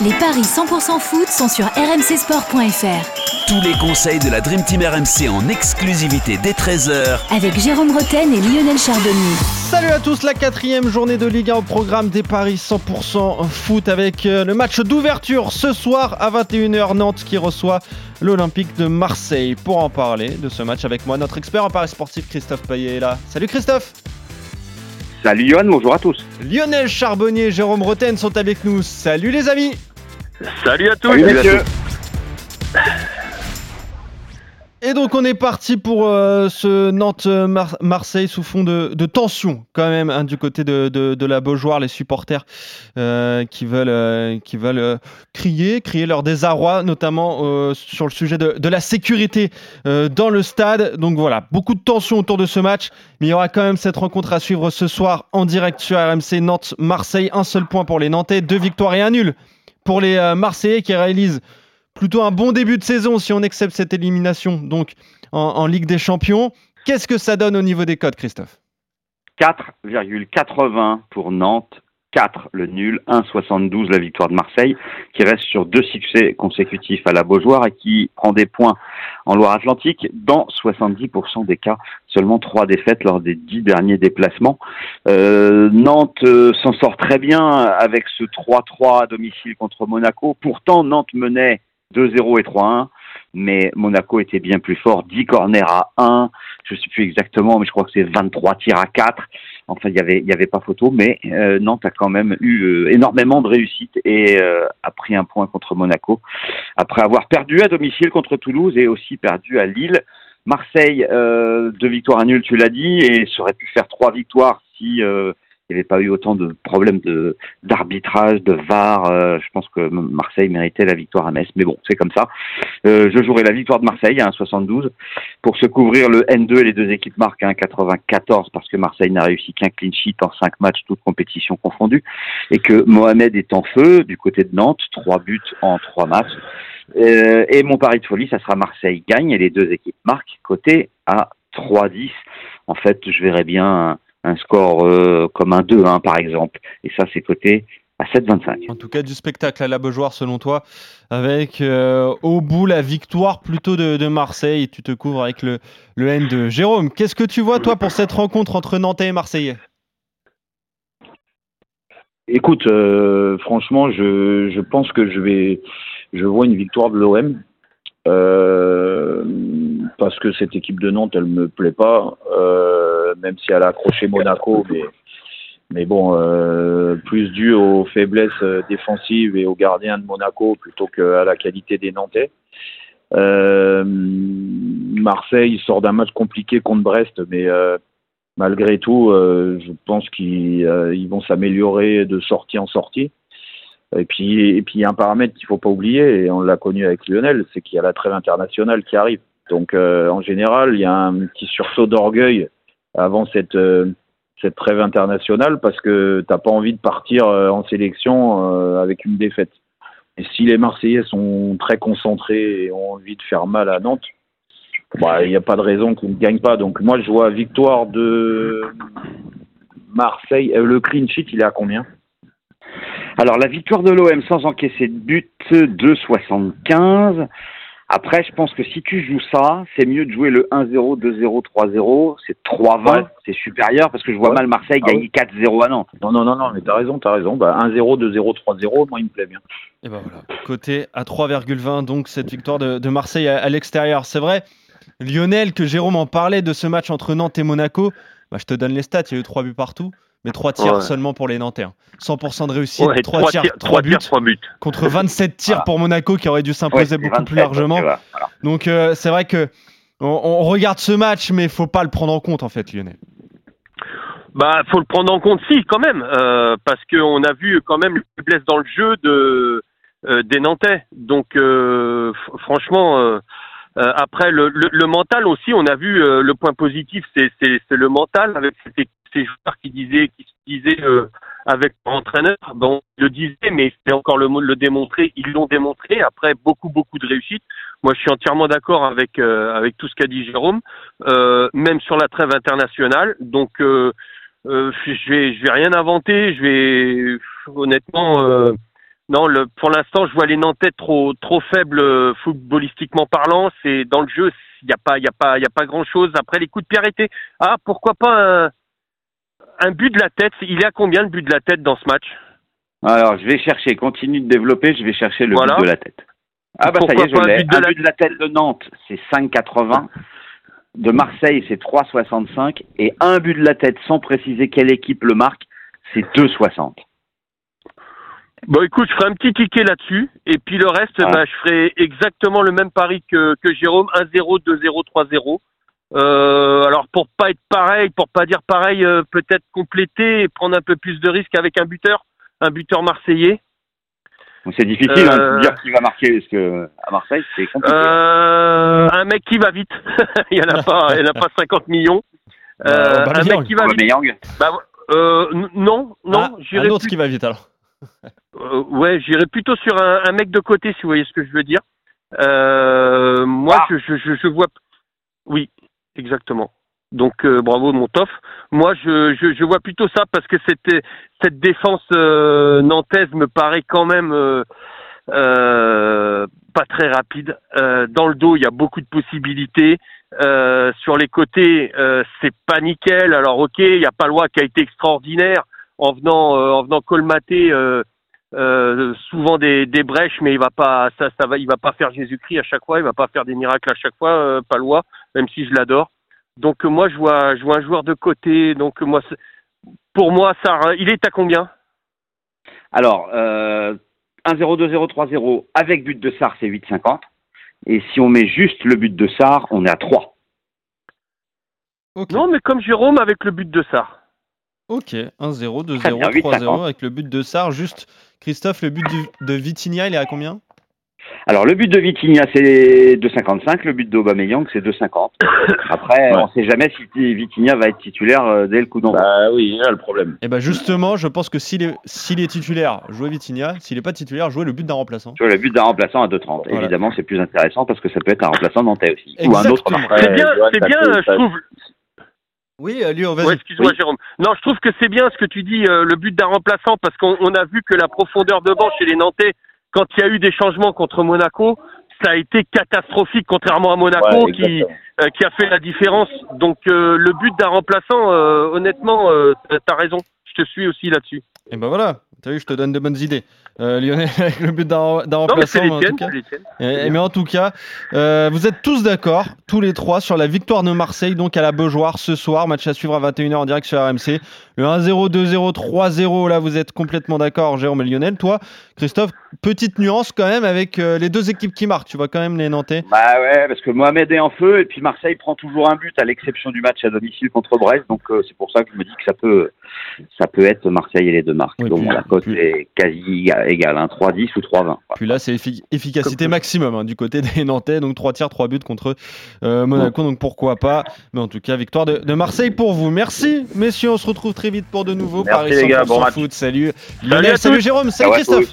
Les paris 100% foot sont sur rmcsport.fr. Tous les conseils de la Dream Team RMC en exclusivité dès 13h Avec Jérôme Roten et Lionel Charbonnier. Salut à tous, la quatrième journée de Ligue 1 au programme des paris 100% foot avec euh, le match d'ouverture ce soir à 21h Nantes qui reçoit l'Olympique de Marseille. Pour en parler de ce match avec moi, notre expert en paris sportif Christophe Payet est là. Salut Christophe Salut Johan, bonjour à tous. Lionel Charbonnier et Jérôme Roten sont avec nous. Salut les amis Salut à tous. Salut, messieurs. Et donc on est parti pour euh, ce Nantes-Marseille sous fond de, tension quand même hein, du côté de, de, la Beaujoire, les supporters euh, qui veulent, euh, crier, crier leur désarroi, notamment sur le sujet de, la sécurité dans le stade. Donc voilà, beaucoup de tension autour de ce match, mais il y aura quand même cette rencontre à suivre ce soir en direct sur RMC Nantes-Marseille. Un seul point pour les Nantais, deux victoires et un nul pour les Marseillais qui réalisent plutôt un bon début de saison si on accepte cette élimination donc en, Ligue des Champions. Qu'est-ce que ça donne au niveau des codes, Christophe? 4,80 pour Nantes, 4 le nul, 1,72 la victoire de Marseille, qui reste sur deux succès consécutifs à la Beaujoire et qui prend des points en Loire-Atlantique dans 70% des cas, seulement trois défaites lors des dix derniers déplacements. Euh, Nantes euh, s'en sort très bien avec ce 3-3 à domicile contre Monaco. Pourtant, Nantes menait 2-0 et 3-1 mais Monaco était bien plus fort, 10 corners à 1, je ne sais plus exactement, mais je crois que c'est 23 tirs à 4. Enfin, il y avait, y avait pas photo, mais euh, Nantes a quand même eu euh, énormément de réussite et euh, a pris un point contre Monaco après avoir perdu à domicile contre Toulouse et aussi perdu à Lille. Marseille, deux victoires à nul, tu l'as dit, et ça aurait pu faire trois victoires si il n'y avait pas eu autant de problèmes de d'arbitrage, de VAR. Euh, je pense que Marseille méritait la victoire à Metz, mais bon, c'est comme ça. Euh, je jouerai la victoire de Marseille à hein, 72 pour se couvrir le N2 et les deux équipes marquent un 94 parce que Marseille n'a réussi qu'un clean sheet en cinq matchs, toutes compétitions confondues, et que Mohamed est en feu du côté de Nantes, trois buts en trois matchs. Euh, et mon pari de folie, ça sera Marseille gagne et les deux équipes marquent côté à 3-10. En fait, je verrais bien un score euh, comme un 2-1 par exemple. Et ça, c'est coté à 7,25. En tout cas, du spectacle à la Beaujoire selon toi, avec euh, au bout la victoire plutôt de, de, Marseille. Tu te couvres avec le, le N2. Jérôme, qu'est-ce que tu vois toi pour cette rencontre entre Nantais et Marseillais? Écoute, euh, franchement, je, je, pense que je vais, je vois une victoire de l'OM. Euh, parce que cette équipe de Nantes, elle me plaît pas. Euh, même si elle a accroché Monaco, mais, mais bon, euh, plus dû aux faiblesses euh, défensives et aux gardiens de Monaco plutôt qu'à la qualité des Nantais. Euh, Marseille sort d'un match compliqué contre Brest, mais euh, malgré tout, euh, je pense qu'ils euh, ils vont s'améliorer de sortie en sortie. Et puis, et puis il y a un paramètre qu'il faut pas oublier, et on l'a connu avec Lionel, c'est qu'il y a la trêve internationale qui arrive. Donc, en général, il y a un petit sursaut d'orgueil avant cette euh, cette trêve internationale parce que t'as pas envie de partir euh, en sélection euh, avec une défaite. Et si les Marseillais sont très concentrés et ont envie de faire mal à Nantes, bah, il n'y a pas de raison qu'ils ne gagnent pas. Donc moi, je vois victoire de Marseille. Le clean sheet, il est à combien? Alors la victoire de l'OM sans encaisser de but, 2,75. Après, je pense que si tu joues ça, c'est mieux de jouer le 1-0, 2-0, 3-0. C'est 3-20, ouais. c'est supérieur parce que je vois ouais. mal Marseille ah gagner oui. 4-0 à Nantes. Non, non, non, non, mais t'as raison, t'as raison. Bah, 1-0, 2-0, 3-0, moi, il me plaît bien. Et ben voilà. Côté à 3,20, donc cette victoire de, de Marseille à, à l'extérieur. C'est vrai, Lionel, que Jérôme en parlait de ce match entre Nantes et Monaco. Bah, je te donne les stats, il y a eu 3 buts partout mais 3 tirs ouais. seulement pour les Nantais. 100% de réussite, ouais, 3, 3, tirs, 3, 3 buts, tirs, 3 buts, contre 27 tirs voilà. pour Monaco qui aurait dû s'imposer ouais, beaucoup 27, plus largement. Voilà. Donc euh, c'est vrai que on, on, regarde ce match, mais il faut pas le prendre en compte en fait, Lionel. Bah, faut le prendre en compte, si, quand même, euh, parce qu'on a vu quand même une faiblesse dans le jeu de euh, des Nantais. Donc, franchement, après le, le, le, mental aussi, on a vu le point positif, c'est le mental avec ces joueurs qui disaient, qui se disaient euh, avec leur entraîneur. Bon, je le disais, mais c'est encore le mot de le démontrer. Ils l'ont démontré après beaucoup, beaucoup de réussite. Moi, je suis entièrement d'accord avec euh, avec tout ce qu'a dit Jérôme, euh, même sur la trêve internationale. Donc, euh, euh, je vais je vais rien inventer. Je vais honnêtement, euh, non. Le, pour l'instant, je vois les Nantais trop trop faibles euh, footballistiquement parlant. C'est dans le jeu, il y a pas il y a pas il y a pas grand chose. Après les coups de pierre étaient ah pourquoi pas un un but de la tête. Il est à combien le but de la tête dans ce match? Alors, je vais chercher, continue de développer, je vais chercher le Voilà. but de la tête. Ah bah ça y Pourquoi est, je un l'ai. but de Un la- but de la tête de Nantes, c'est 5,80. De Marseille, c'est 3,65. Et un but de la tête, sans préciser quelle équipe le marque, c'est 2,60. Bon, écoute, je ferai un petit ticket là-dessus. Et puis le reste, Ah. bah, je ferai exactement le même pari que, que Jérôme 1-0, 2-0, 3-0. Euh, alors pour pas être pareil, pour pas dire pareil, euh, peut-être compléter et prendre un peu plus de risques avec un buteur, un buteur marseillais. C'est difficile hein, Euh. de dire qui va marquer, parce que à Marseille, c'est compliqué. Euh, un mec qui va vite. il y en a pas, il y en a pas 50 millions. Euh, Bah, un Aubameyang. mec qui va vite. Bah, euh, non, non, Ah, j'irai un autre plus- qui va vite alors. Euh, ouais, j'irais plutôt sur un, un mec de côté, si vous voyez ce que je veux dire. Euh, moi, Ah. je, je, je, vois. Oui, exactement. Donc, euh, bravo, mon tof. Moi, je, je, je vois plutôt ça parce que cette, cette défense euh, nantaise me paraît quand même euh, euh, pas très rapide. Euh, dans le dos, il y a beaucoup de possibilités. Euh, sur les côtés, euh, c'est pas nickel. Alors, ok, il y a Palois qui a été extraordinaire en venant, euh, en venant colmater euh, souvent des, des brèches, mais il va pas, ça, ça va, il va pas faire Jésus-Christ à chaque fois, il va pas faire des miracles à chaque fois, euh, Palois, même si je l'adore. Donc euh, moi, je vois, je vois un joueur de côté. Donc euh, moi, c'est- pour moi, ça, il est à combien? Alors, euh, 1-0, 2-0, 3-0, avec but de Sar, c'est 8,50. Et si on met juste le but de Sar, on est à 3. Ok. Non, mais comme Jérôme avec le but de Sar. Ok, 1-0, 2-0, Très bien, 8-50. 3-0 avec le but de Sar. Juste, Christophe, le but du- de Vitinha, il est à combien? Alors, le but de Vitinha, c'est 2,55. Le but d'Aubameyang, c'est 2,50. Après, Ouais. on ne sait jamais si Vitinha va être titulaire euh, dès le coup d'envoi. Bah oui, il y a le problème. Et ben justement, je pense que s'il est, s'il est titulaire, jouer Vitinha. S'il n'est pas titulaire, jouer le but d'un remplaçant. Tu vois, le but d'un remplaçant à 2,30. Voilà. Évidemment, c'est plus intéressant parce que ça peut être un remplaçant nantais aussi. Ou un autre. C'est bien, c'est bien, je trouve. Oui, euh, Lyon, vas-y. Ouais, excuse-moi, Oui. Jérôme. Non, je trouve que c'est bien ce que tu dis, euh, le but d'un remplaçant, parce qu'on on a vu que la profondeur de banc chez les Nantais, quand il y a eu des changements contre Monaco, ça a été catastrophique, contrairement à Monaco, Ouais, qui, euh, qui a fait la différence. Donc, euh, le but d'un remplaçant, euh, honnêtement, euh, t'as raison. Je te suis aussi là-dessus. Et ben voilà, t'as vu, je te donne de bonnes idées. Euh, Lionel, avec le but d'un. Eh, mais en tout cas, euh, vous êtes tous d'accord, tous les trois, sur la victoire de Marseille, donc à la Beaujoire ce soir. Match à suivre à 21h en direct sur RMC. Le 1-0, 2-0, 3-0, là vous êtes complètement d'accord, Jérôme et Lionel. Toi, Christophe, petite nuance quand même avec euh, les deux équipes qui marquent. Tu vois quand même les Nantais. Bah ouais, parce que Mohamed est en feu et puis Marseille prend toujours un but à l'exception du match à domicile contre Brest. Donc euh, c'est pour ça que je me dis que ça peut, ça peut être Marseille et les deux marques. Oui, Donc la cote puis- est quasi égale, hein, 3-10 ou 3-20. Puis là, c'est effi- efficacité maximum hein, du côté des Nantais. Donc 3 tirs, 3 buts contre euh, Monaco. Donc pourquoi pas. Mais en tout cas, victoire de, de Marseille pour vous. Merci, messieurs. On se retrouve très vite pour de nouveaux Merci, Paris les gars, 100% bon match. foot. Salut Lionel, à salut. Jérôme, salut à Christophe.